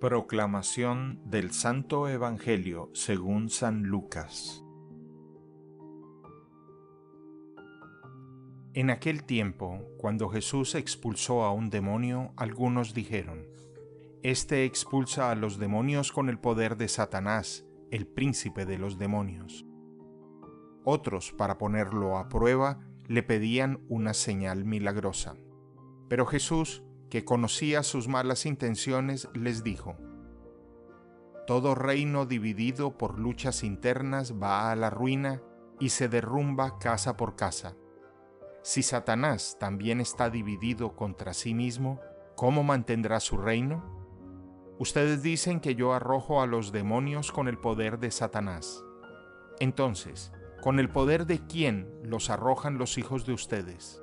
Proclamación del Santo Evangelio según San Lucas En aquel tiempo, cuando Jesús expulsó a un demonio, algunos dijeron, Este expulsa a los demonios con el poder de Satanás, el príncipe de los demonios. Otros, para ponerlo a prueba, le pedían una señal milagrosa. Pero Jesús, que conocía sus malas intenciones, les dijo, Todo reino dividido por luchas internas va a la ruina y se derrumba casa por casa. Si Satanás también está dividido contra sí mismo, ¿cómo mantendrá su reino? Ustedes dicen que yo arrojo a los demonios con el poder de Satanás. Entonces, ¿con el poder de quién los arrojan los hijos de ustedes?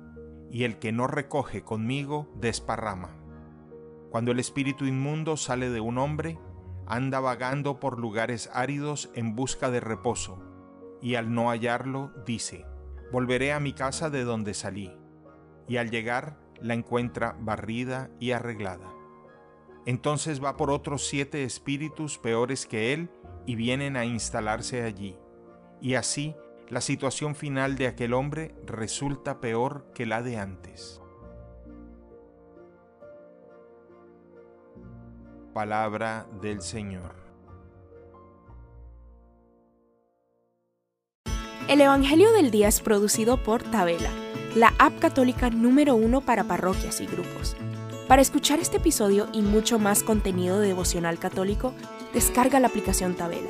y el que no recoge conmigo desparrama. Cuando el espíritu inmundo sale de un hombre, anda vagando por lugares áridos en busca de reposo, y al no hallarlo dice, volveré a mi casa de donde salí, y al llegar la encuentra barrida y arreglada. Entonces va por otros siete espíritus peores que él y vienen a instalarse allí, y así la situación final de aquel hombre resulta peor que la de antes. Palabra del Señor. El Evangelio del Día es producido por Tabela, la app católica número uno para parroquias y grupos. Para escuchar este episodio y mucho más contenido devocional católico, descarga la aplicación Tabela